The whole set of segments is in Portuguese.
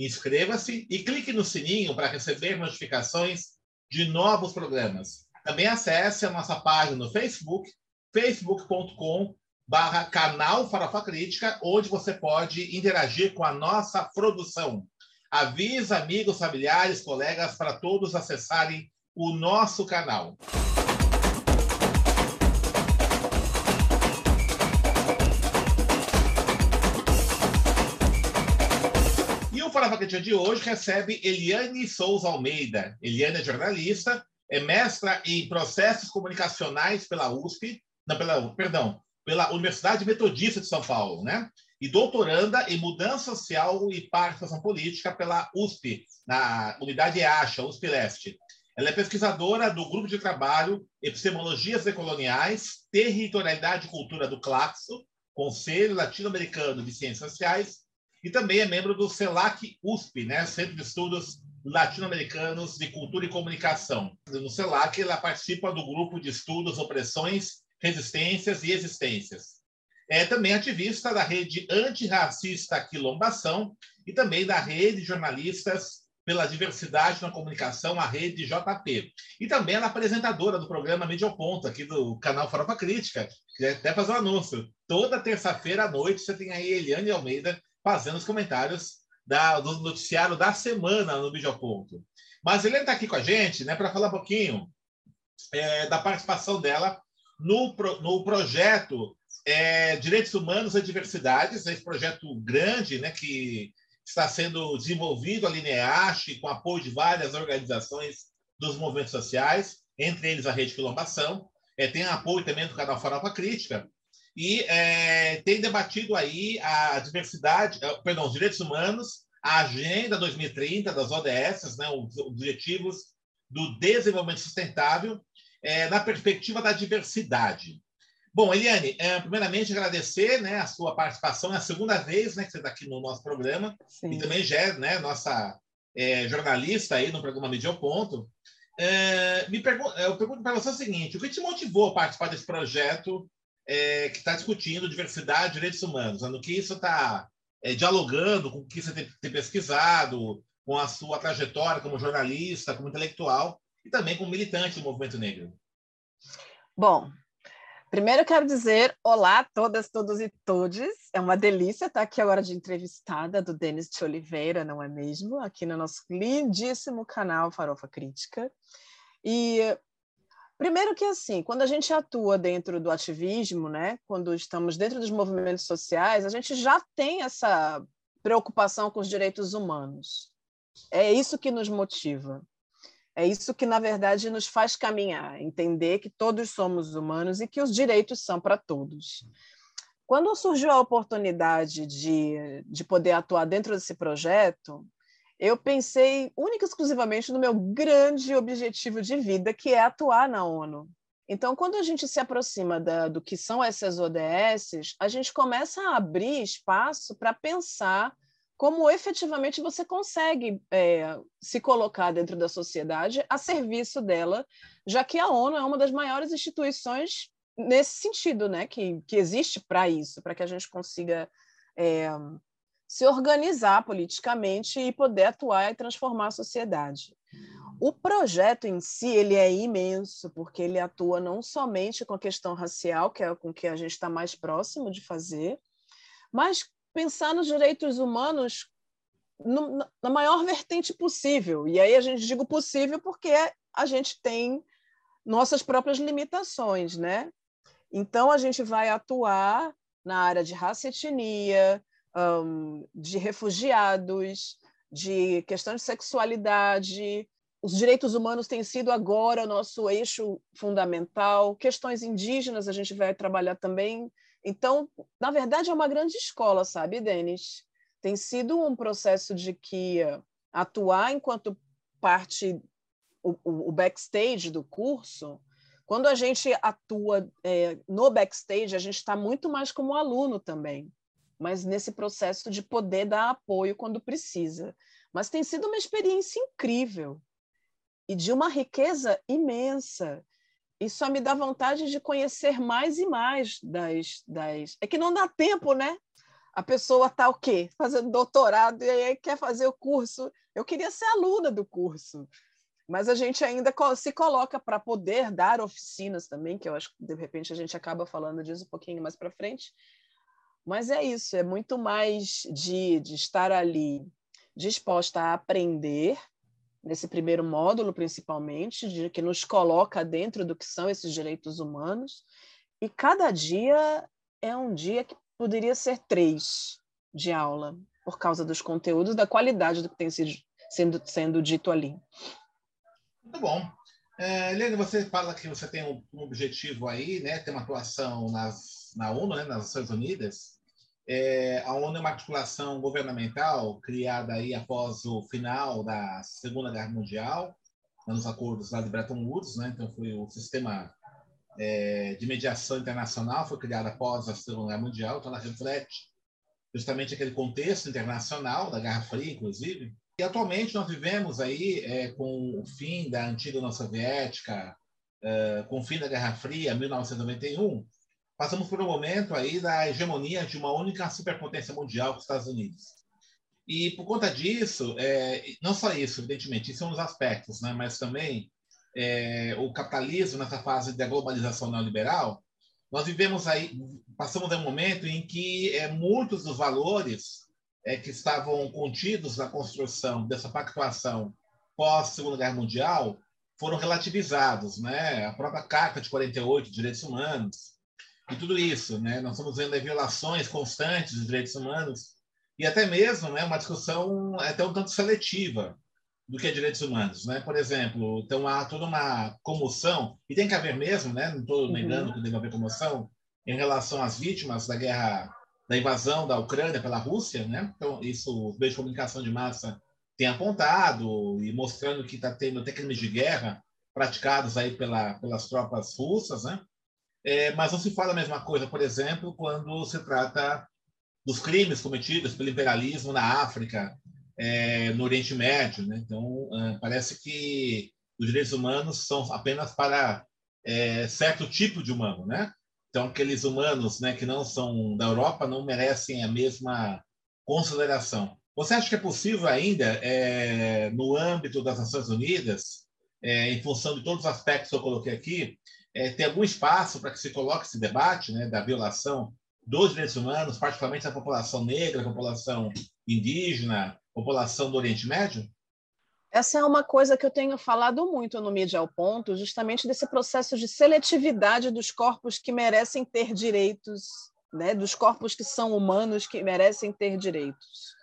Inscreva-se e clique no sininho para receber notificações de novos programas. Também acesse a nossa página no Facebook, facebook.com barra canal Farofa Crítica, onde você pode interagir com a nossa produção. Avisa amigos, familiares, colegas para todos acessarem o nosso canal. O Fala de hoje recebe Eliane Souza Almeida. Eliane é jornalista, é mestra em processos comunicacionais pela USP, não, pela, perdão, pela Universidade Metodista de São Paulo, né? E doutoranda em mudança social e participação política pela USP, na unidade EACHA, USP Leste. Ela é pesquisadora do grupo de trabalho Epistemologias Decoloniais, Territorialidade e Cultura do CLACSO, Conselho Latino-Americano de Ciências Sociais, e também é membro do CELAC USP, né? Centro de Estudos Latino-Americanos de Cultura e Comunicação. No CELAC, ela participa do grupo de estudos Opressões, Resistências e Existências. É também ativista da rede antirracista Quilombação e também da rede de jornalistas pela diversidade na comunicação, a rede JP. E também ela é apresentadora do programa Medioponto, aqui do canal Farofa Crítica, que até fazer um anúncio. Toda terça-feira à noite você tem aí Eliane Almeida fazendo os comentários da, do noticiário da semana no Videoponto. Mas ele está aqui com a gente né, para falar um pouquinho é, da participação dela no, no projeto é, Direitos Humanos e Diversidades, esse projeto grande né, que está sendo desenvolvido ali na EASH, com apoio de várias organizações dos movimentos sociais, entre eles a Rede Quilombação. É, tem apoio também do canal Farofa Crítica, e é, tem debatido aí a diversidade, é, perdão, os direitos humanos, a Agenda 2030 das ODS, né, os Objetivos do Desenvolvimento Sustentável, é, na perspectiva da diversidade. Bom, Eliane, é, primeiramente agradecer né, a sua participação, é a segunda vez né, que você está aqui no nosso programa, Sim. e também já é né, nossa é, jornalista aí no programa Medio Ponto. É, me pergun eu pergunto para você o seguinte: o que te motivou a participar desse projeto é, que está discutindo diversidade e direitos humanos, no que isso está é, dialogando com o que você tem, tem, pesquisado, com a sua trajetória como jornalista, como intelectual e também como militante do movimento negro. Bom, primeiro quero dizer olá a todas, todos e todes. É uma delícia estar aqui agora de entrevistada do Denis de Oliveira, não é mesmo? Aqui no nosso lindíssimo canal Farofa Crítica. E Primeiro que assim, quando a gente atua dentro do ativismo, né, quando estamos dentro dos movimentos sociais, a gente já tem essa preocupação com os direitos humanos. É isso que nos motiva. É isso que, na verdade, nos faz caminhar, entender que todos somos humanos e que os direitos são para todos. Quando surgiu a oportunidade de, de poder atuar dentro desse projeto, eu pensei única e exclusivamente no meu grande objetivo de vida, que é atuar na ONU. Então, quando a gente se aproxima da, do que são essas ODSs, a gente começa a abrir espaço para pensar como efetivamente você consegue é, se colocar dentro da sociedade a serviço dela, já que a ONU é uma das maiores instituições nesse sentido, né, que, que existe para isso, para que a gente consiga é, se organizar politicamente e poder atuar e transformar a sociedade. O projeto em si ele é imenso, porque ele atua não somente com a questão racial, que é com que a gente está mais próximo de fazer, mas pensar nos direitos humanos no, na maior vertente possível. E aí a gente digo possível porque a gente tem nossas próprias limitações, né? Então a gente vai atuar na área de raça e etnia, um, de refugiados, de questão de sexualidade. Os direitos humanos têm sido agora nosso eixo fundamental. Questões indígenas a gente vai trabalhar também. Então, na verdade, é uma grande escola, sabe, Denis? Tem sido um processo de que atuar enquanto parte, o, o backstage do curso, quando a gente atua é, no backstage, a gente está muito mais como aluno também, mas nesse processo de poder dar apoio quando precisa. Mas tem sido uma experiência incrível e de uma riqueza imensa. E só me dá vontade de conhecer mais e mais das. das... É que não dá tempo, né? A pessoa está o quê? Fazendo doutorado e aí quer fazer o curso. Eu queria ser aluna do curso, mas a gente ainda se coloca para poder dar oficinas também, que eu acho que de repente a gente acaba falando disso um pouquinho mais para frente. Mas é isso, é muito mais de, de estar ali disposta a aprender, nesse primeiro módulo principalmente, de, que nos coloca dentro do que são esses direitos humanos, e cada dia é um dia que poderia ser três de aula, por causa dos conteúdos, da qualidade do que tem sido sendo, sendo dito ali. Muito bom. É, Helena, você fala que você tem um, um, objetivo aí, né? Tem uma atuação nas, na ONU, né? nas Nações Unidas. É, a ONU é uma articulação governamental criada aí após o final da Segunda Guerra Mundial, nos acordos lá de Bretton Woods, né? Então foi o sistema é, de mediação internacional foi criado após a Segunda Guerra Mundial, então ela reflete justamente aquele contexto internacional da Guerra Fria, inclusive, e atualmente nós vivemos aí, é, com o fim da antiga União Soviética, é, com o fim da Guerra Fria, 1991, passamos por um momento aí da hegemonia de uma única superpotência mundial, os Estados Unidos. E por conta disso, é, não só isso, evidentemente, isso é um dos aspectos, né, mas também é, o capitalismo nessa fase da globalização neoliberal, nós vivemos aí, passamos um momento em que é, muitos dos valores é, que estavam contidos na construção dessa pactuação pós-Segunda Guerra Mundial foram relativizados, né? A própria Carta de 48 de Direitos Humanos e tudo isso, né? Nós estamos vendo violações constantes dos direitos humanos e até mesmo, né, uma discussão até um tanto seletiva do que é direitos humanos, né? Por exemplo, então há toda uma comoção e tem que haver mesmo, né? Não estou negando uhum. que deve haver comoção em relação às vítimas da guerra da invasão da Ucrânia pela Rússia, né? Então, isso os meios de comunicação de massa têm apontado e mostrando que está tendo até crimes de guerra praticados aí pela, pelas tropas russas, né? É, mas não se fala a mesma coisa, por exemplo, quando se trata dos crimes cometidos pelo imperialismo na África, é, no Oriente Médio, né? Então, é, parece que os direitos humanos são apenas para é, certo tipo de humano, né? Então, aqueles humanos né, que não são da Europa não merecem a mesma consideração. Você acha que é possível ainda, é, no âmbito das Nações Unidas, é, em função de todos os aspectos que eu coloquei aqui, é, ter algum espaço para que se coloque esse debate né, da violação dos direitos humanos, particularmente da população negra, população indígena, população do Oriente Médio? Essa é uma coisa que eu tenho falado muito no Mídia ao Ponto, justamente desse processo de seletividade dos corpos que merecem ter direitos, né? dos corpos que são humanos que merecem ter direitos.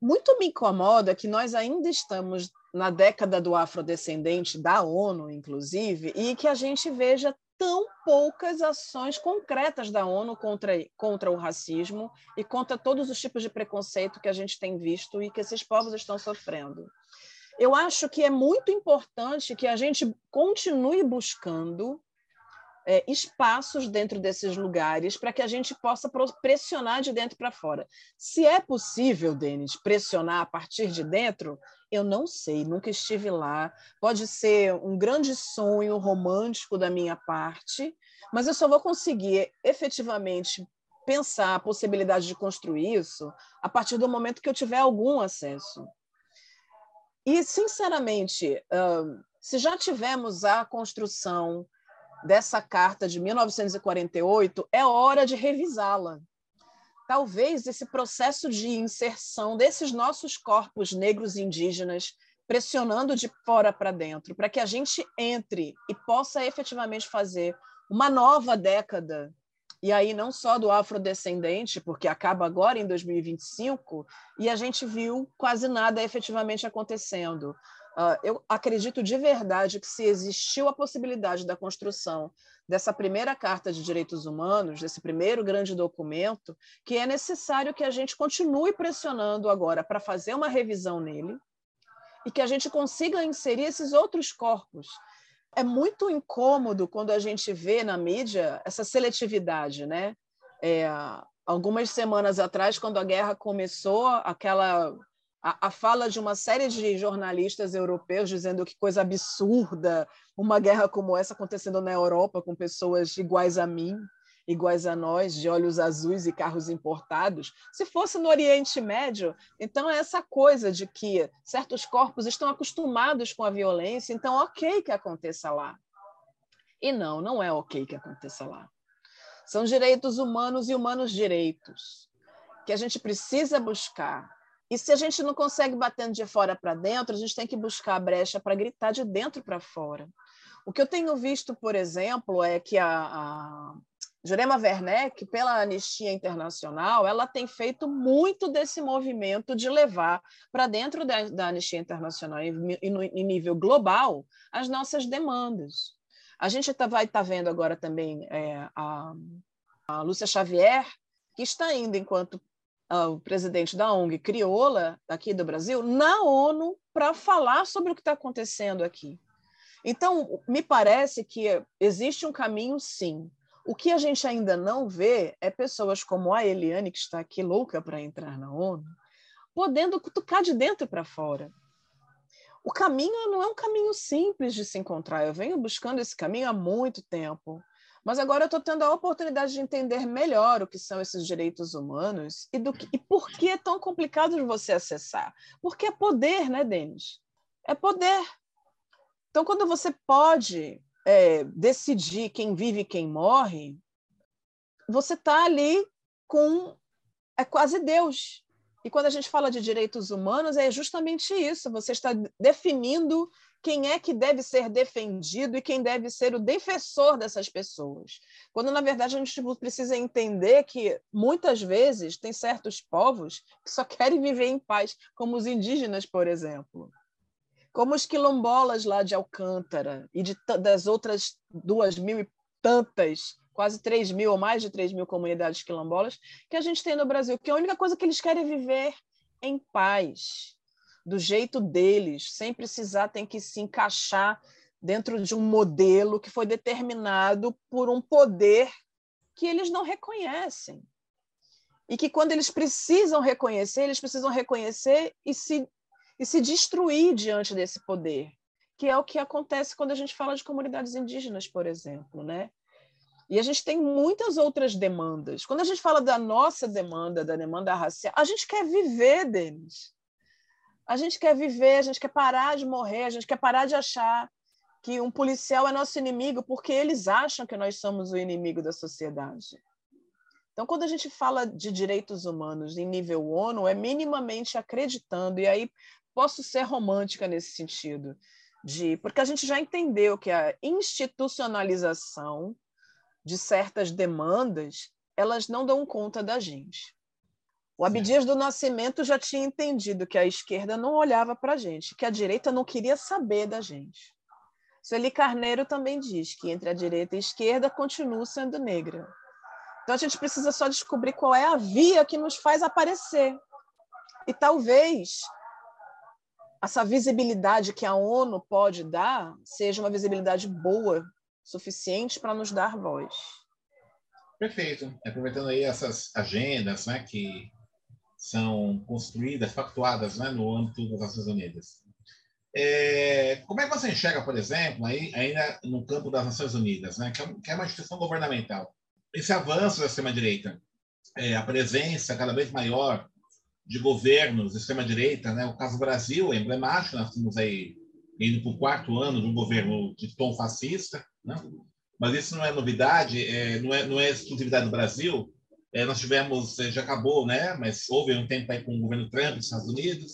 Muito me incomoda que nós ainda estamos na década do afrodescendente, da ONU, inclusive, e que a gente veja tão poucas ações concretas da ONU contra, contra o racismo e contra todos os tipos de preconceito que a gente tem visto e que esses povos estão sofrendo. Eu acho que é muito importante que a gente continue buscando é, espaços dentro desses lugares para que a gente possa pressionar de dentro para fora. Se é possível, Denis, pressionar a partir de dentro, eu não sei, nunca estive lá. Pode ser um grande sonho romântico da minha parte, mas eu só vou conseguir efetivamente pensar a possibilidade de construir isso a partir do momento que eu tiver algum acesso. E, sinceramente, se já tivemos a construção dessa carta de 1948, é hora de revisá-la talvez esse processo de inserção desses nossos corpos negros indígenas pressionando de fora para dentro, para que a gente entre e possa efetivamente fazer uma nova década. E aí não só do afrodescendente, porque acaba agora em 2025, e a gente viu quase nada efetivamente acontecendo. Uh, eu acredito de verdade que se existiu a possibilidade da construção dessa primeira Carta de Direitos Humanos, desse primeiro grande documento, que é necessário que a gente continue pressionando agora para fazer uma revisão nele e que a gente consiga inserir esses outros corpos. É muito incômodo quando a gente vê na mídia essa seletividade, né? É, algumas semanas atrás, quando a guerra começou, aquela a, a, fala de uma série de jornalistas europeus dizendo que coisa absurda uma guerra como essa acontecendo na Europa com pessoas iguais a mim, iguais a nós, de olhos azuis e carros importados. Se fosse no Oriente Médio, então é essa coisa de que certos corpos estão acostumados com a violência, então ok que aconteça lá. E não, não é ok que aconteça lá. São direitos humanos e humanos direitos que a gente precisa buscar e se a gente não consegue batendo de fora para dentro, a gente tem que buscar a brecha para gritar de dentro para fora. O que eu tenho visto, por exemplo, é que a, a Jurema Werneck, pela Anistia Internacional, ela tem feito muito desse movimento de levar para dentro da, da, Anistia Internacional, em, em, nível global, as nossas demandas. A gente tá, vai estar tá vendo agora também é, a, a Lúcia Xavier, que está indo enquanto o presidente da ONG Crioula, aqui do Brasil, na ONU para falar sobre o que está acontecendo aqui. Então, me parece que existe um caminho, sim. O que a gente ainda não vê é pessoas como a Eliane, que está aqui louca para entrar na ONU, podendo cutucar de dentro para fora. O caminho não é um caminho simples de se encontrar. Eu venho buscando esse caminho há muito tempo. Mas agora eu estou tendo a oportunidade de entender melhor o que são esses direitos humanos e, do que, e por que é tão complicado de você acessar. Porque é poder, né, Denis? É poder. Então, quando você pode é, decidir quem vive e quem morre, você está ali com. É quase Deus. E quando a gente fala de direitos humanos, é justamente isso. Você está definindo quem é que deve ser defendido e quem deve ser o defensor dessas pessoas. Quando, na verdade, a gente tipo, precisa entender que, muitas vezes, tem certos povos que só querem viver em paz, como os indígenas, por exemplo. Como os quilombolas lá de Alcântara e de, das outras duas mil e tantas, quase três mil ou mais de três mil comunidades quilombolas que a gente tem no Brasil, que a única coisa que eles querem é viver em paz do jeito deles, sem precisar tem que se encaixar dentro de um modelo que foi determinado por um poder que eles não reconhecem. E que quando eles precisam reconhecer, eles precisam reconhecer e se, e se destruir diante desse poder, que é o que acontece quando a gente fala de comunidades indígenas, por exemplo, né? E a gente tem muitas outras demandas. Quando a gente fala da nossa demanda, da demanda racial, a gente quer viver deles. A gente quer viver, a gente quer parar de morrer, a gente quer parar de achar que um policial é nosso inimigo porque eles acham que nós somos o inimigo da sociedade. Então, quando a gente fala de direitos humanos em nível ONU, é minimamente acreditando, e aí posso ser romântica nesse sentido, de porque a gente já entendeu que a institucionalização de certas demandas, elas não dão conta da gente. O Abdias do Nascimento já tinha entendido que a esquerda não olhava para a gente, que a direita não queria saber da gente. Sueli Carneiro também diz que entre a direita e a esquerda continua sendo negra. Então a gente precisa só descobrir qual é a via que nos faz aparecer. E talvez essa visibilidade que a ONU pode dar seja uma visibilidade boa, suficiente para nos dar voz. Perfeito. Aproveitando aí essas agendas né, que são construídas, pactuadas né, no âmbito das Nações Unidas. É, como é que você enxerga, por exemplo, aí, ainda no campo das Nações Unidas, né, que, é, que é uma instituição governamental, esse avanço da extrema-direita, é, a presença cada vez maior de governos de extrema-direita, né, o caso Brasil é emblemático, nós estamos aí indo para o quarto ano de um governo de tom fascista, né? mas isso não é novidade, é, não, é, não é exclusividade do Brasil, é, nós tivemos, é, já acabou, né? Mas houve um tempo aí com o governo Trump dos Estados Unidos,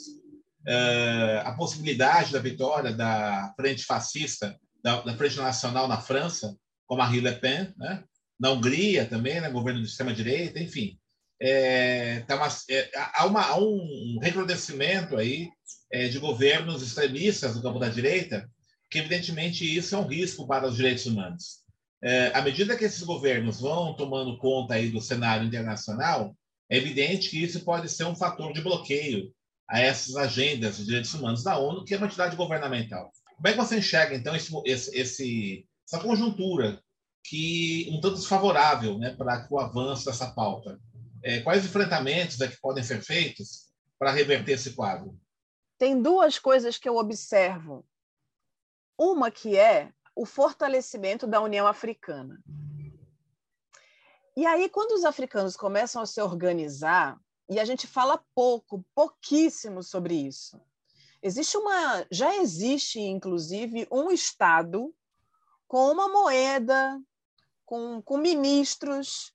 é, a possibilidade da vitória da frente fascista, da, da, frente nacional na França, com Marine Le Pen, né? Na Hungria também, né? Governo de extrema direita, enfim, é, tá uma, é, há, uma, há um recrudescimento aí é, de governos extremistas do campo da direita, que evidentemente isso é um risco para os direitos humanos é, à medida que esses governos vão tomando conta aí do cenário internacional, é evidente que isso pode ser um fator de bloqueio a essas agendas de direitos humanos da ONU, que é uma entidade governamental. Como é que você enxerga, então, esse, esse, essa conjuntura que um tanto desfavorável né, para o avanço dessa pauta? É, quais enfrentamentos é que podem ser feitos para reverter esse quadro? Tem duas coisas que eu observo. Uma que é o fortalecimento da União Africana. E aí, quando os africanos começam a se organizar, e a gente fala pouco, pouquíssimo sobre isso. Existe uma, já existe inclusive um estado com uma moeda, com, com ministros,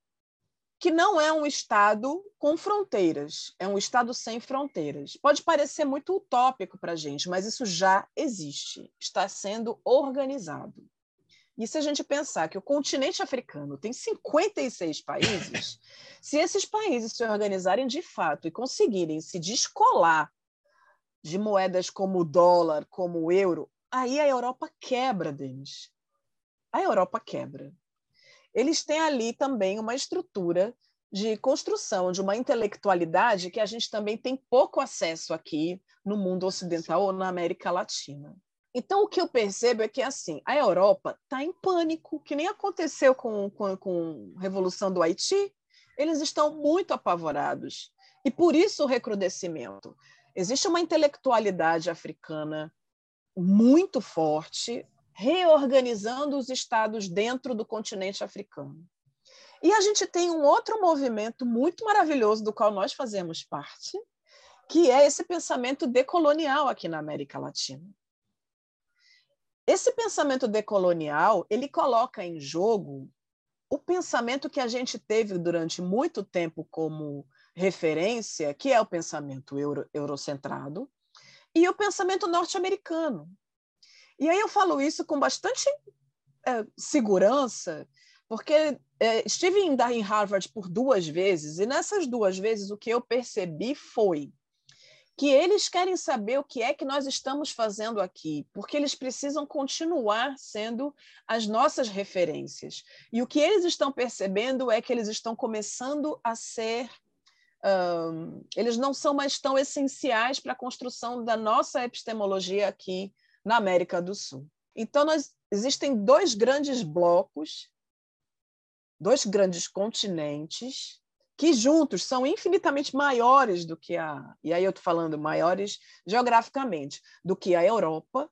que não é um Estado com fronteiras, é um Estado sem fronteiras. Pode parecer muito utópico para a gente, mas isso já existe, está sendo organizado. E se a gente pensar que o continente africano tem 56 países, se esses países se organizarem de fato e conseguirem se descolar de moedas como o dólar, como o euro, aí a Europa quebra, Denis. A Europa quebra eles têm ali também uma estrutura de construção de uma intelectualidade que a gente também tem pouco acesso aqui no mundo ocidental ou na América Latina. Então, o que eu percebo é que, assim, a Europa está em pânico, que nem aconteceu com, com, com a Revolução do Haiti. Eles estão muito apavorados. E por isso o recrudescimento. Existe uma intelectualidade africana muito forte, reorganizando os estados dentro do continente africano. E a gente tem um outro movimento muito maravilhoso do qual nós fazemos parte, que é esse pensamento decolonial aqui na América Latina. Esse pensamento decolonial, ele coloca em jogo o pensamento que a gente teve durante muito tempo como referência, que é o pensamento euro, eurocentrado, e o pensamento norte-americano, e aí eu falo isso com bastante é, segurança, porque é, estive em, em Harvard por duas vezes, e nessas duas vezes o que eu percebi foi que eles querem saber o que é que nós estamos fazendo aqui, porque eles precisam continuar sendo as nossas referências. E o que eles estão percebendo é que eles estão começando a ser. Um, eles não são mais tão essenciais para a construção da nossa epistemologia aqui na América do Sul. Então, nós, existem dois grandes blocos, dois grandes continentes, que juntos são infinitamente maiores do que a. E aí eu estou falando maiores geograficamente, do que a Europa,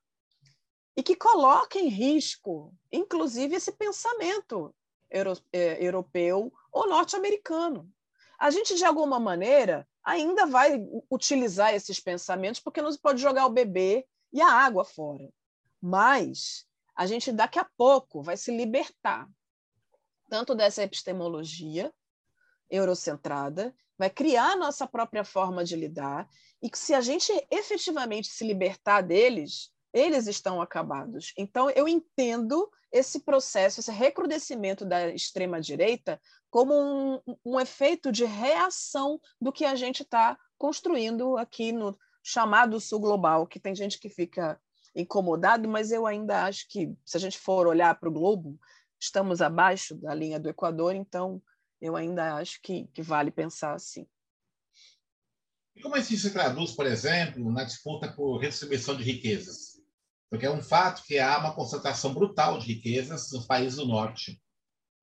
e que coloca em risco, inclusive, esse pensamento é, europeu ou norte-americano. A gente, de alguma maneira, ainda vai utilizar esses pensamentos, porque não se pode jogar o bebê e a água fora. Mas a gente daqui a pouco vai se libertar tanto dessa epistemologia eurocentrada, vai criar nossa própria forma de lidar, e que se a gente efetivamente se libertar deles, eles estão acabados. Então, eu entendo esse processo, esse recrudescimento da extrema-direita, como um, um, efeito de reação do que a gente está construindo aqui no, chamado sul global, que tem gente que fica incomodado, mas eu ainda acho que, se a gente for olhar para o globo, estamos abaixo da linha do Equador, então eu ainda acho que, que vale pensar assim. E como isso se traduz, por exemplo, na disputa por redistribuição de riquezas? Porque é um fato que há uma concentração brutal de riquezas nos países do norte.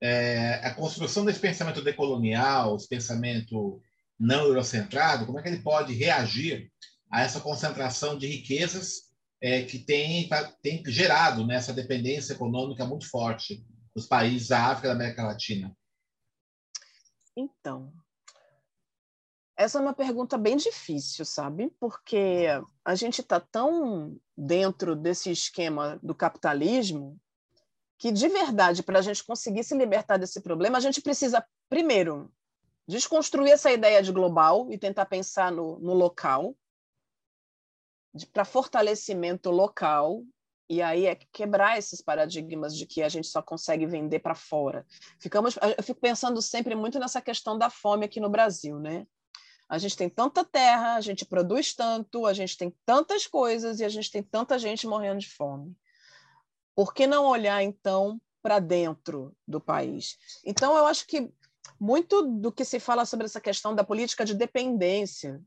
É, a construção desse pensamento decolonial, esse pensamento não eurocentrado, como é que ele pode reagir a essa concentração de riquezas é, que tem, tem gerado né, essa dependência econômica muito forte dos países da África e da América Latina? Então, essa é uma pergunta bem difícil, sabe? Porque a gente está tão dentro desse esquema do capitalismo que, de verdade, para a gente conseguir se libertar desse problema, a gente precisa, primeiro, desconstruir essa ideia de global e tentar pensar no, no local, para fortalecimento local e aí é quebrar esses paradigmas de que a gente só consegue vender para fora. Ficamos, eu fico pensando sempre muito nessa questão da fome aqui no Brasil, né? A gente tem tanta terra, a gente produz tanto, a gente tem tantas coisas e a gente tem tanta gente morrendo de fome. Por que não olhar então para dentro do país? Então eu acho que muito do que se fala sobre essa questão da política de dependência,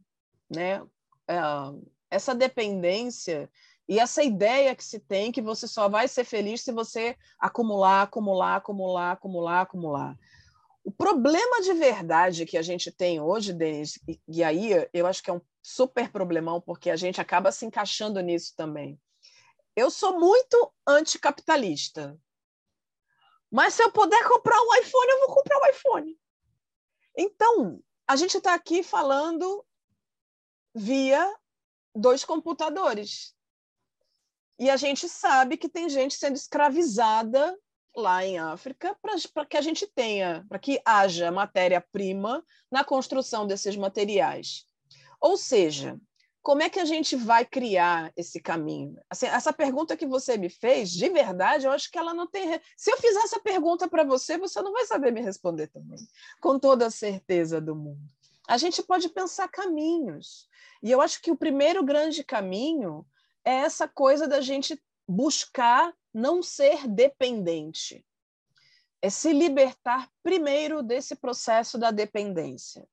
né? uh, essa dependência e essa ideia que se tem que você só vai ser feliz se você acumular, acumular, acumular, acumular, acumular. O problema de verdade que a gente tem hoje, Denis, e aí eu acho que é um super problemão, porque a gente acaba se encaixando nisso também. Eu sou muito anticapitalista. Mas se eu puder comprar um iPhone, eu vou comprar um iPhone. Então, a gente está aqui falando via dois computadores. E a gente sabe que tem gente sendo escravizada lá em África para que a gente tenha, para que haja matéria-prima na construção desses materiais. Ou seja, como é que a gente vai criar esse caminho? Assim, essa pergunta que você me fez, de verdade, eu acho que ela não tem. Se eu fizer essa pergunta para você, você não vai saber me responder também, com toda a certeza do mundo. A gente pode pensar caminhos. E eu acho que o primeiro grande caminho é essa coisa da gente buscar não ser dependente. É se libertar primeiro desse processo da dependência.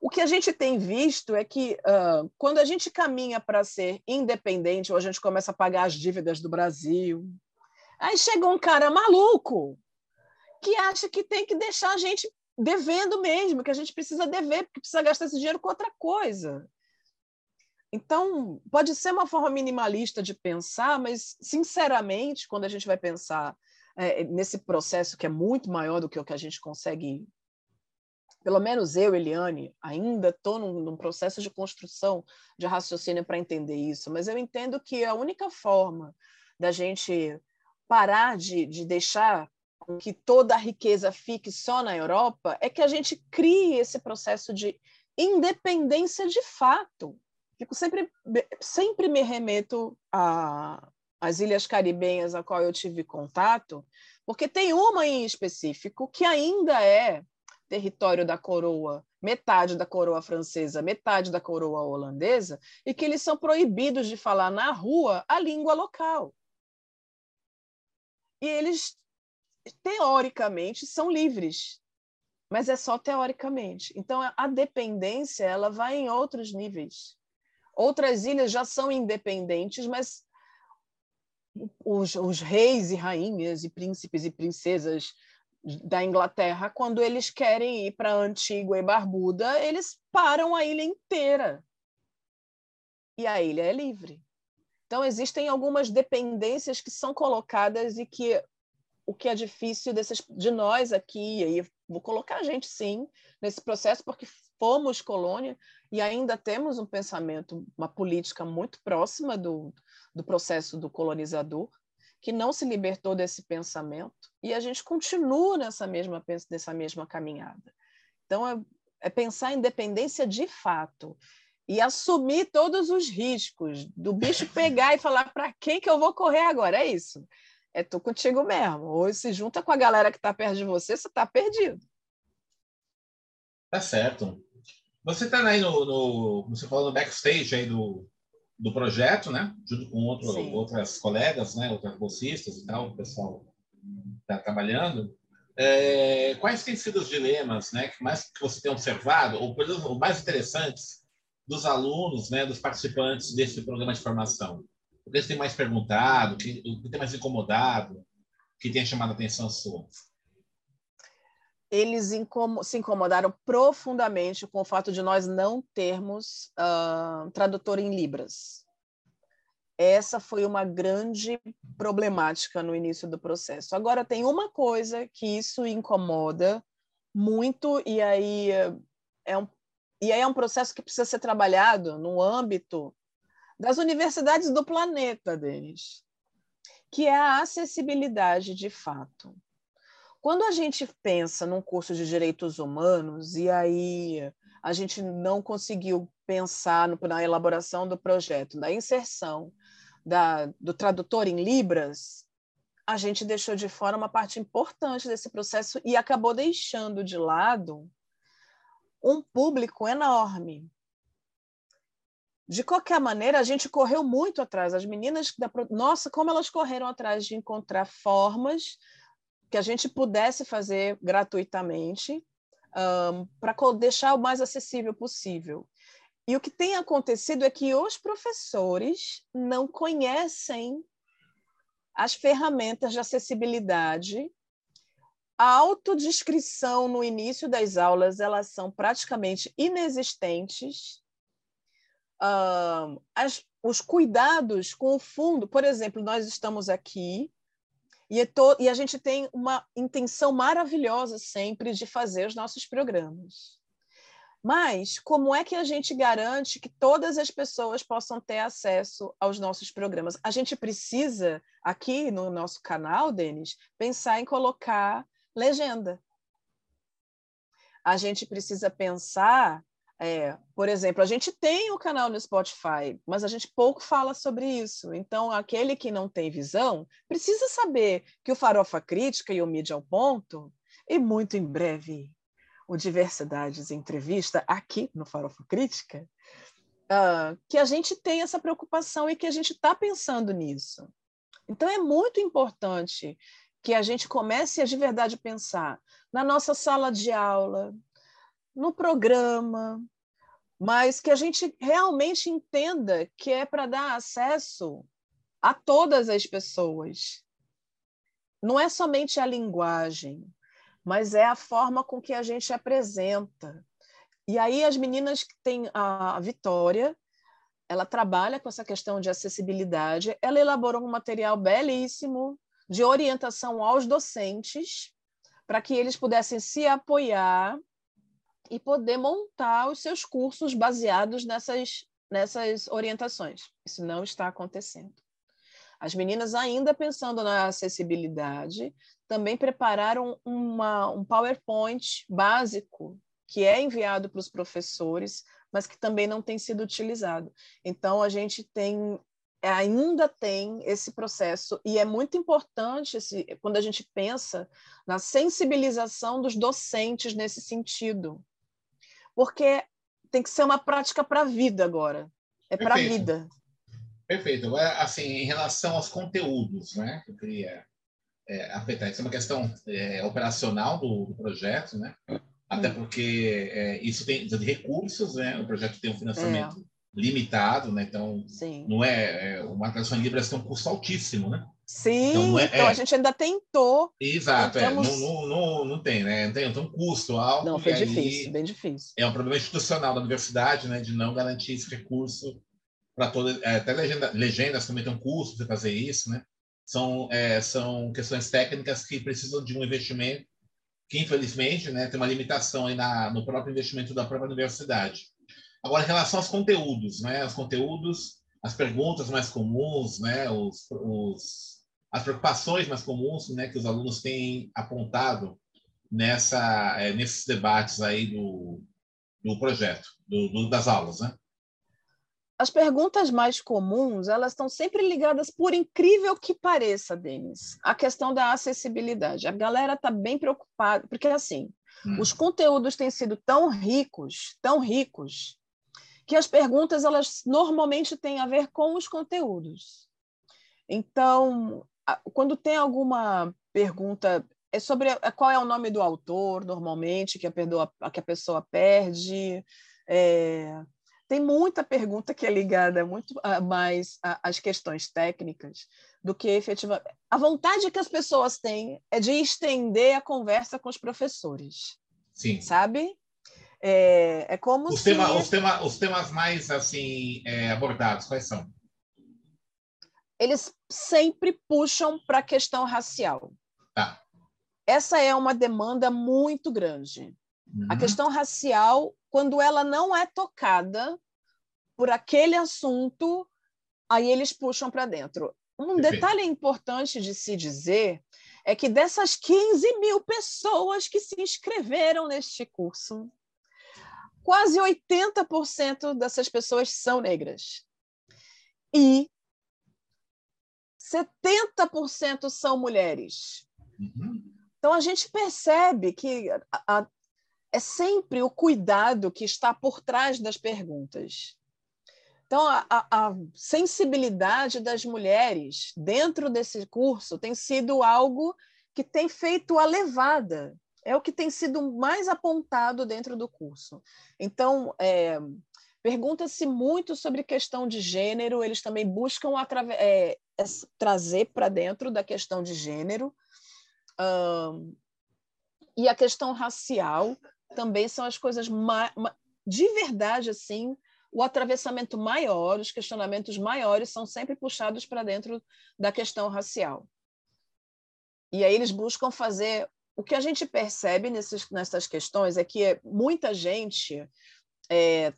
O que a gente tem visto é que uh, quando a gente caminha para ser independente, ou a gente começa a pagar as dívidas do Brasil, aí chega um cara maluco que acha que tem que deixar a gente devendo mesmo, que a gente precisa dever, porque precisa gastar esse dinheiro com outra coisa. Então, pode ser uma forma minimalista de pensar, mas, sinceramente, quando a gente vai pensar é, nesse processo que é muito maior do que o que a gente consegue pelo menos eu, Eliane, ainda estou num, num, processo de construção de raciocínio para entender isso, mas eu entendo que a única forma da gente parar de, de deixar que toda a riqueza fique só na Europa é que a gente crie esse processo de independência de fato. Fico sempre, sempre me remeto às Ilhas Caribenhas a qual eu tive contato, porque tem uma em específico que ainda é território da coroa, metade da coroa francesa, metade da coroa holandesa, e que eles são proibidos de falar na rua a língua local. E eles, teoricamente, são livres, mas é só teoricamente. Então, a dependência ela vai em outros níveis. Outras ilhas já são independentes, mas os, os reis e rainhas e príncipes e princesas da Inglaterra, quando eles querem ir para Antigua e Barbuda, eles param a ilha inteira. E a ilha é livre. Então, existem algumas dependências que são colocadas e que o que é difícil desses, de nós aqui, e aí vou colocar a gente sim nesse processo, porque fomos colônia e ainda temos um pensamento, uma política muito próxima do, do processo do colonizador, que não se libertou desse pensamento e a gente continua nessa mesma, nessa mesma caminhada. Então, é, é pensar em independência de fato e assumir todos os riscos do bicho pegar e falar para quem que eu vou correr agora. É isso. É tu contigo mesmo. Ou se junta com a galera que está perto de você, você está perdido. Tá certo. Você está aí no, no, você falou no backstage aí do, do projeto, né? Junto com outro, outras colegas, né? Outras bolsistas e tal, o pessoal está trabalhando. É, quais têm sido os dilemas, né? Que mais que você tem observado, ou os mais interessantes dos alunos, né? Dos participantes desse programa de formação? O que eles têm mais perguntado, o que, o que tem mais incomodado, o que tem chamado a atenção sua? Eles se incomodaram profundamente com o fato de nós não termos uh, tradutor em Libras. Essa foi uma grande problemática no início do processo. Agora, tem uma coisa que isso incomoda muito, e aí é um, e aí é um processo que precisa ser trabalhado no âmbito das universidades do planeta, Denis, que é a acessibilidade de fato. Quando a gente pensa num curso de direitos humanos, e aí a gente não conseguiu pensar no, na elaboração do projeto, da inserção da, do tradutor em Libras, a gente deixou de fora uma parte importante desse processo e acabou deixando de lado um público enorme. De qualquer maneira, a gente correu muito atrás. As meninas, da, nossa, como elas correram atrás de encontrar formas que a gente pudesse fazer gratuitamente um, para deixar o mais acessível possível. E o que tem acontecido é que os professores não conhecem as ferramentas de acessibilidade. A autodescrição no início das aulas, elas são praticamente inexistentes. Uh, as, os cuidados com o fundo, por exemplo, nós estamos aqui e, é to, e a gente tem uma intenção maravilhosa sempre de fazer os nossos programas. Mas como é que a gente garante que todas as pessoas possam ter acesso aos nossos programas? A gente precisa, aqui no nosso canal, Denis, pensar em colocar legenda. A gente precisa pensar, é, por exemplo, a gente tem o um canal no Spotify, mas a gente pouco fala sobre isso. Então, aquele que não tem visão precisa saber que o Farofa Crítica e o Mídia ao Ponto, e muito em breve o Diversidades Entrevista, aqui no Farofa Crítica, uh, que a gente tem essa preocupação e que a gente está pensando nisso. Então, é muito importante que a gente comece a de verdade pensar na nossa sala de aula, no programa, mas que a gente realmente entenda que é para dar acesso a todas as pessoas. Não é somente a linguagem, mas é a forma com que a gente apresenta. E aí as meninas que têm a Vitória, ela trabalha com essa questão de acessibilidade, ela elaborou um material belíssimo de orientação aos docentes para que eles pudessem se apoiar e poder montar os seus cursos baseados nessas, nessas orientações. Isso não está acontecendo. As meninas ainda pensando na acessibilidade, também prepararam uma, um PowerPoint básico que é enviado para os professores, mas que também não tem sido utilizado. Então, a gente tem ainda tem esse processo e é muito importante esse, quando a gente pensa na sensibilização dos docentes nesse sentido, porque tem que ser uma prática para a vida agora, é para a vida. Perfeito. Agora, assim, em relação aos conteúdos, né, eu queria é, afetar. Isso é uma questão é, operacional do, do, projeto, né? Até hum. porque é, isso tem de recursos, né? O projeto tem um financiamento é. limitado, né? Então, Sim. não é, é uma tradução em libras tem um custo altíssimo, né? Sim, então, é, então a gente ainda tentou. Exato, tentamos... é, não, não, não, tem, né? Não tem, tem um custo alto. Não, foi difícil, bem difícil. É um problema institucional da universidade, né? De não garantir esse recurso para toda. até legenda, legendas também tem um custo de fazer isso, né? são, é, são questões técnicas que precisam de um investimento que, infelizmente, né, tem uma limitação aí na, no próprio investimento da própria universidade. Agora, em relação aos conteúdos, né, os conteúdos, as perguntas mais comuns, né, os, os, as preocupações mais comuns né, que os alunos têm apontado nessa, é, nesses debates aí do, do projeto, do, do, das aulas, né? as perguntas mais comuns, elas estão sempre ligadas, por incrível que pareça, Denis, à questão da acessibilidade. A galera está bem preocupada, porque assim, hum. os conteúdos têm sido tão ricos, tão ricos, que as perguntas elas normalmente têm a ver com os conteúdos. Então, quando tem alguma pergunta é sobre qual é o nome do autor, normalmente, que a, perdoa, que a pessoa perde, é, tem muita pergunta que é ligada muito mais às questões técnicas do que efetivamente. A vontade que as pessoas têm é de estender a conversa com os professores. Sim. Sabe? É, é como os se. Tema, os, tema, os temas mais assim é, abordados, quais são? Eles sempre puxam para a questão racial. Tá. Essa é uma demanda muito grande. Uhum. A questão racial quando ela não é tocada por aquele assunto, aí eles puxam para dentro. Um Perfeito. detalhe importante de se dizer é que dessas 15 mil pessoas que se inscreveram neste curso, quase 80% dessas pessoas são negras. E 70% são mulheres. Uhum. Então a gente percebe que a, a, é sempre o cuidado que está por trás das perguntas. Então, a, a, sensibilidade das mulheres dentro desse curso tem sido algo que tem feito a levada, é o que tem sido mais apontado dentro do curso. Então, é, Pergunta-se muito sobre questão de gênero, eles também buscam é, trazer para dentro da questão de gênero. Um, e a questão racial também são as coisas de verdade assim o atravessamento maior, os questionamentos maiores são sempre puxados para dentro da questão racial. E aí eles buscam fazer. O que a gente percebe nesses, nessas questões é que muita gente é,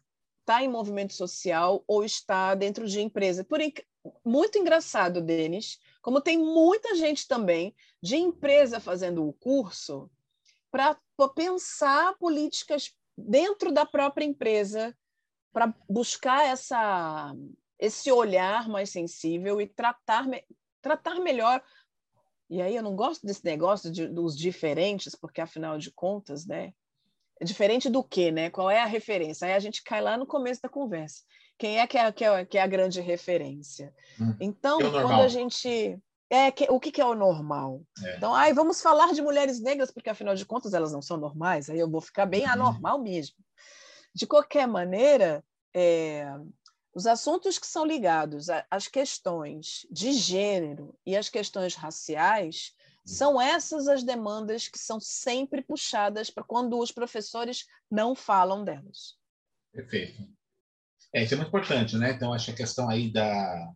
tá em movimento social ou está dentro de empresa. Por muito engraçado, Denis, como tem muita gente também de empresa fazendo o curso para pensar políticas dentro da própria empresa para buscar essa, esse olhar mais sensível e tratar, tratar melhor. E aí eu não gosto desse negócio de, dos diferentes, porque afinal de contas, né? Diferente do que, né? Qual é a referência? Aí a gente cai lá no começo da conversa. Quem é que é, que é, que é a grande referência? Hum. Então, é quando a gente é que, o que, que, é o normal. É. Então, ai, vamos falar de mulheres negras, porque afinal de contas elas não são normais, aí eu vou ficar bem uhum. anormal mesmo. De qualquer maneira, é, os assuntos que são ligados às questões de gênero e às questões raciais são essas as demandas que são sempre puxadas para quando os professores não falam delas. Perfeito. É, isso é muito importante, né? Então, acho que a questão aí da,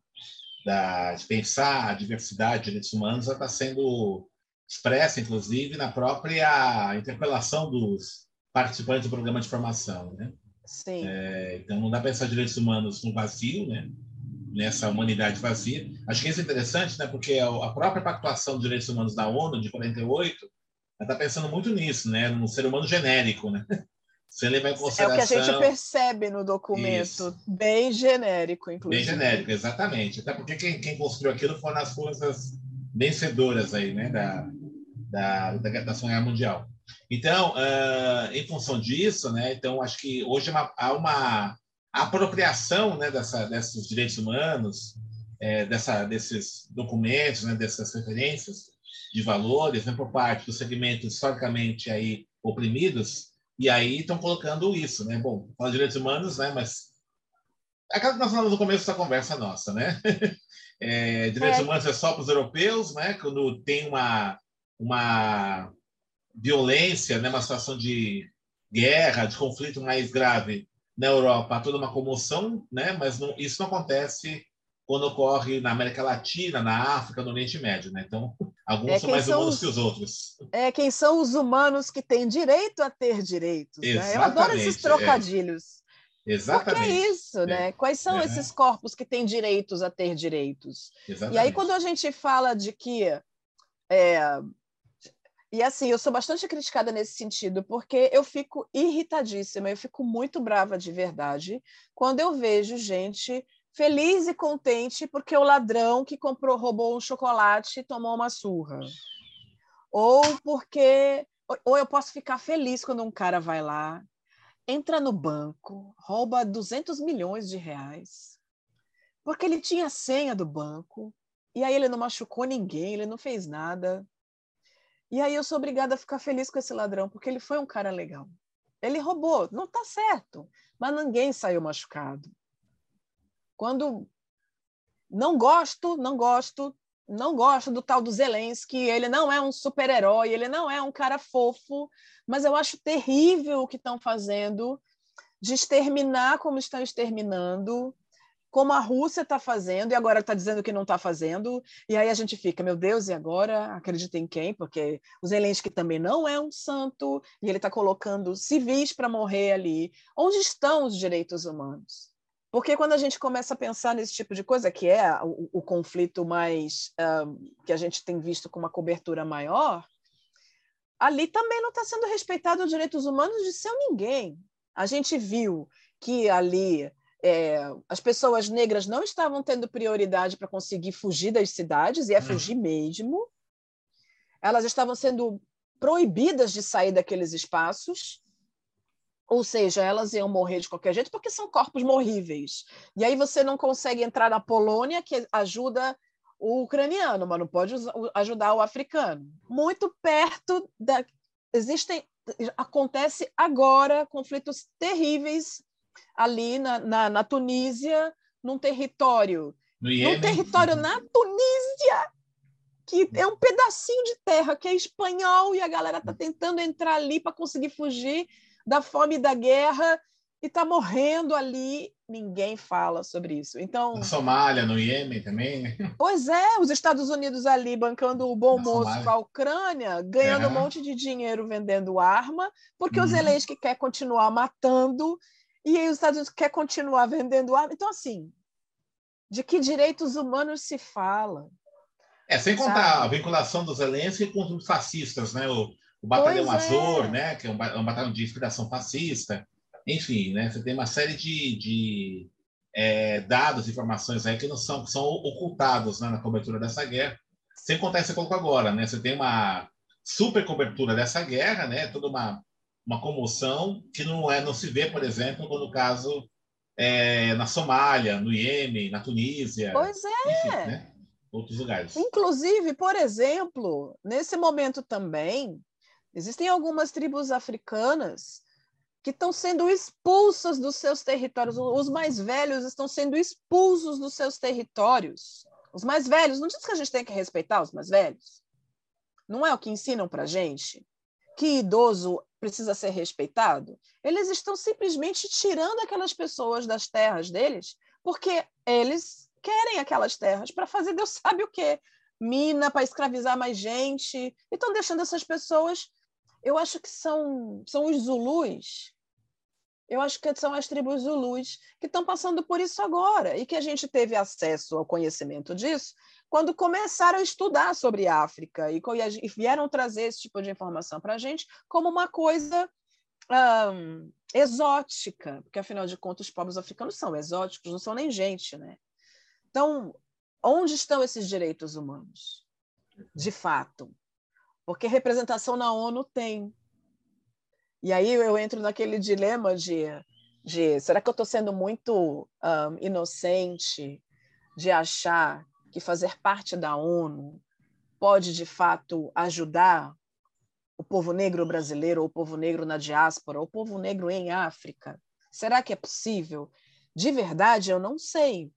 da, de pensar a diversidade de direitos humanos está sendo expressa, inclusive, na própria interpelação dos participantes do programa de formação, né? Sim. É, então, não dá para pensar direitos humanos no vazio, né? Nessa humanidade vazia. Acho que isso é interessante, né? porque a própria pactuação dos direitos humanos da ONU, de 48, está pensando muito nisso, né? no ser humano genérico. Né? Sem levar em consideração... É o que a gente percebe no documento, isso. bem genérico, inclusive. Bem genérico, exatamente. Até porque quem, quem construiu aquilo foram as forças vencedoras aí, né? da, da, da, da Segunda Guerra Mundial. Então, uh, em função disso, né, então acho que hoje é uma, há uma apropriação né, dessa, desses direitos humanos, é, dessa, desses documentos, né, dessas referências de valores né, por parte dos segmentos historicamente aí oprimidos, e aí estão colocando isso, né? Bom, fala de direitos humanos, né? Mas é aquela que nós falamos no começo da conversa nossa, né? É, direitos é. humanos é só para os europeus, né? Quando tem uma, uma violência, né, uma situação de guerra, de conflito mais grave na Europa, há toda uma comoção, né, mas não, isso não acontece quando ocorre na América Latina, na África, no Oriente Médio. Né? Então, alguns é são mais humanos os, que os outros. É quem são os humanos que têm direito a ter direitos. Né? Eu adoro esses é. trocadilhos. É. Exatamente. Porque é isso, é. né? Quais são é. esses corpos que têm direitos a ter direitos? Exatamente. E aí, quando a gente fala de que é, e assim, eu sou bastante criticada nesse sentido, porque eu fico irritadíssima, eu fico muito brava de verdade quando eu vejo gente feliz e contente porque o ladrão que comprou, roubou um chocolate tomou uma surra. Ou porque. Ou eu posso ficar feliz quando um cara vai lá, entra no banco, rouba 200 milhões de reais, porque ele tinha a senha do banco, e aí ele não machucou ninguém, ele não fez nada. E aí eu sou obrigada a ficar feliz com esse ladrão, porque ele foi um cara legal. Ele roubou, não está certo, mas ninguém saiu machucado. Quando não gosto, não gosto, não gosto do tal do Zelensky, ele não é um super-herói, ele não é um cara fofo, mas eu acho terrível o que estão fazendo de exterminar como estão exterminando, como a Rússia está fazendo e agora está dizendo que não está fazendo, e aí a gente fica, meu Deus, e agora acredita em quem? Porque o Zelensky também não é um santo e ele está colocando civis para morrer ali. Onde estão os direitos humanos? Porque quando a gente começa a pensar nesse tipo de coisa, que é o, o conflito mais um, que a gente tem visto com uma cobertura maior, ali também não está sendo respeitado os direitos humanos de seu ninguém. A gente viu que ali é, as pessoas negras não estavam tendo prioridade para conseguir fugir das cidades, e é hum. fugir mesmo. Elas estavam sendo proibidas de sair daqueles espaços, ou seja, elas iam morrer de qualquer jeito porque são corpos morríveis. E aí você não consegue entrar na Polônia, que ajuda o ucraniano, mas não pode ajudar o africano. Muito perto da existem acontece agora conflitos terríveis ali na, na, na Tunísia, num território, No num Iêmen. território na Tunísia, que é um pedacinho de terra que é espanhol e a galera tá tentando entrar ali para conseguir fugir da fome e da guerra e tá morrendo ali. Ninguém fala sobre isso. Então, Na Somália, no Iêmen também? Pois é, os Estados Unidos ali bancando o bom Na moço com a Ucrânia, ganhando um É. monte de dinheiro vendendo arma, porque o Uhum. Zelensky quer continuar matando e aí os Estados Unidos quer continuar vendendo arma. Então, assim, de que direitos humanos se fala? É, sem contar Sabe? a vinculação do Zelensky com os fascistas, né? O, o Batalhão Pois é. Azor, né? Que é um, ba- um batalhão de inspiração fascista. Enfim, né? Você tem uma série de, de é, dados, informações aí que não são, que são ocultados né, na cobertura dessa guerra. Sem contar você colocou agora, né? Você tem uma super cobertura dessa guerra, né? Toda uma, uma comoção que não é, não se vê, por exemplo, quando o caso é, na Somália, no Iêmen, na Tunísia, Pois é. enfim, né? Outros lugares. Inclusive, por exemplo, nesse momento também, existem algumas tribos africanas que estão sendo expulsas dos seus territórios. Os mais velhos estão sendo expulsos dos seus territórios. Os mais velhos, não diz que a gente tem que respeitar os mais velhos? Não é o que ensinam para gente? Que idoso precisa ser respeitado? Eles estão simplesmente tirando aquelas pessoas das terras deles porque eles querem aquelas terras para fazer Deus sabe o quê? Mina para escravizar mais gente. E estão deixando essas pessoas. Eu acho que são, são os Zulus. Eu acho que são as tribos Zulus que estão passando por isso agora e que a gente teve acesso ao conhecimento disso quando começaram a estudar sobre a África e, e vieram trazer esse tipo de informação para a gente como uma coisa ahm, exótica, porque afinal de contas os povos africanos são exóticos, não são nem gente, né? Então, onde estão esses direitos humanos? De fato. Porque representação na ONU tem. E aí eu entro naquele dilema de, de será que eu estou sendo muito ahm, inocente de achar que fazer parte da ONU pode, de fato, ajudar o povo negro brasileiro, ou o povo negro na diáspora, ou o povo negro em África? Será que é possível? De verdade, eu não sei.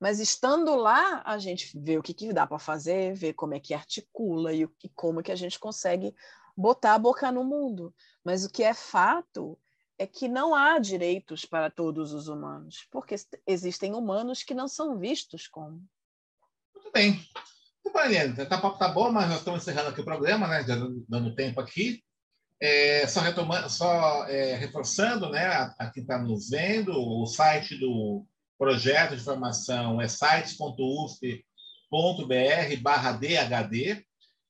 Mas estando lá, a gente vê o que, que dá para fazer, vê como é que articula e, e como que a gente consegue botar a boca no mundo. Mas o que é fato é que não há direitos para todos os humanos, porque existem humanos que não são vistos como. Muito bem. Bem, Eliane. Tá, papo tá bom, mas nós estamos encerrando aqui o programa, né? Já dando tempo aqui. É, só retomando, só é, reforçando, né? A, a quem está nos vendo, o site do projeto de formação é sites.usp.br barra DHD.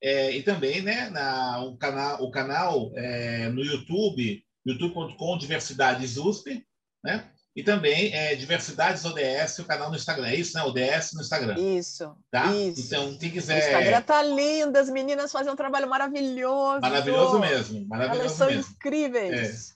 É, e também, né, na, o canal, o canal é, no YouTube, youtube.com Diversidades USP, né? E também é, Diversidades ODS, o canal no Instagram. É isso, né? ODS no Instagram. Isso. Tá? Isso. Então, quem O Instagram quiser. tá lindo, as meninas fazem um trabalho maravilhoso. Maravilhoso mesmo, Elas maravilhoso são mesmo. incríveis.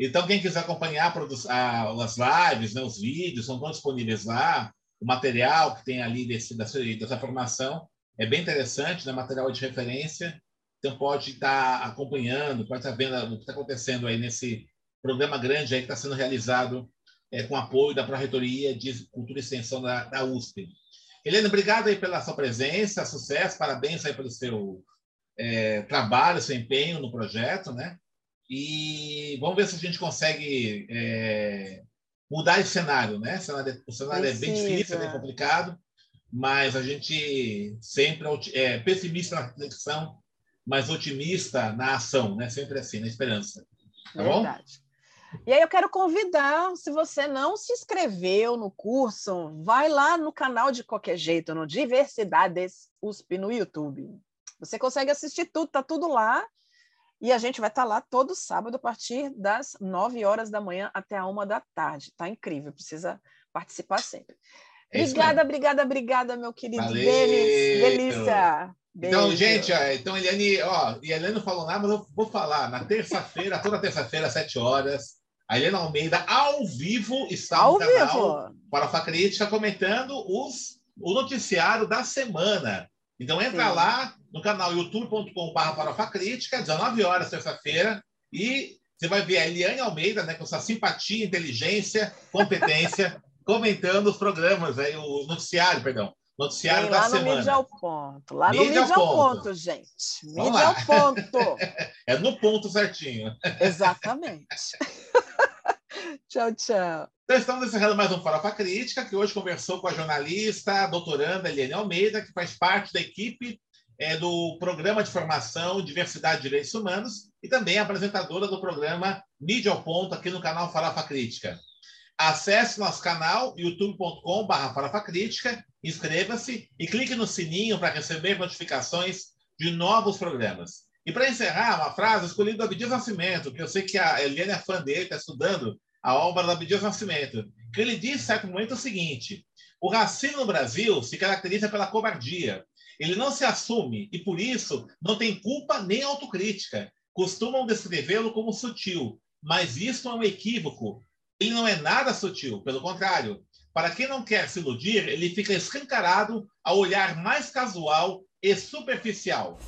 Então, quem quiser acompanhar a- as lives, né, os vídeos, são todos disponíveis lá. O material que tem ali desse, dessa, dessa formação é bem interessante, né, material de referência. Então, pode estar acompanhando, pode estar vendo o que está acontecendo aí nesse programa grande aí que está sendo realizado é, com apoio da Pró-Reitoria de Cultura e Extensão da, da USP. Helena, obrigado aí pela sua presença, sucesso, parabéns aí pelo seu é, trabalho, seu empenho no projeto, né? E vamos ver se a gente consegue é, mudar esse cenário, né? O cenário, é- o cenário é bem difícil, é bem complicado, mas a gente sempre é é pessimista na reflexão, mas otimista na ação, né? Sempre assim, na esperança. Tá bom? Verdade. E aí eu quero convidar, se você não se inscreveu no curso, vai lá no canal de qualquer jeito, no Diversidades USP no YouTube. Você consegue assistir tudo, tá tudo lá. E a gente vai estar lá todo sábado a partir das 9 horas da manhã até a uma da tarde. Tá incrível, precisa participar sempre. É obrigada, obrigada, obrigada, meu querido Valeu. Denis. Delícia. Então, Beijo. gente, ó, então Eliane, ó, a Eliane não falou nada, mas eu vou falar. Na terça-feira, toda terça-feira, às 7 horas, a Helena Almeida, ao vivo, está Ao no canal vivo. para a Crítica comentando os, o noticiário da semana. Então entra Sim. lá no canal youtube.com.br Crítica, 19 horas, terça-feira, e você vai ver a Eliane Almeida, né, com sua simpatia, inteligência, competência, comentando os programas, aí, o noticiário, perdão. Noticiário Sim, da lá semana. Lá no Mídia ao Ponto. Lá Mídia no Mídia ao ponto. ponto, gente. Mídia ao Ponto. é no ponto certinho. Exatamente. tchau, tchau. Então, estamos encerrando mais um Farofa Crítica, que hoje conversou com a jornalista, a doutoranda Eliane Almeida, que faz parte da equipe é, do Programa de Formação Diversidade e Direitos Humanos e também apresentadora do programa Mídia ao Ponto aqui no canal Farofa Crítica. Acesse nosso canal youtube.com.br inscreva-se e clique no sininho para receber notificações de novos programas. E para encerrar, uma frase escolhida do Abdias Nascimento, que eu sei que a Eliane é fã dele, está estudando a obra do Abdias Nascimento, que ele diz, certo momento, o seguinte, o racismo no Brasil se caracteriza pela covardia. Ele não se assume e, por isso, não tem culpa nem autocrítica. Costumam descrevê-lo como sutil, mas isso é um equívoco, ele não é nada sutil, pelo contrário. Para quem não quer se iludir, ele fica escancarado ao olhar mais casual e superficial.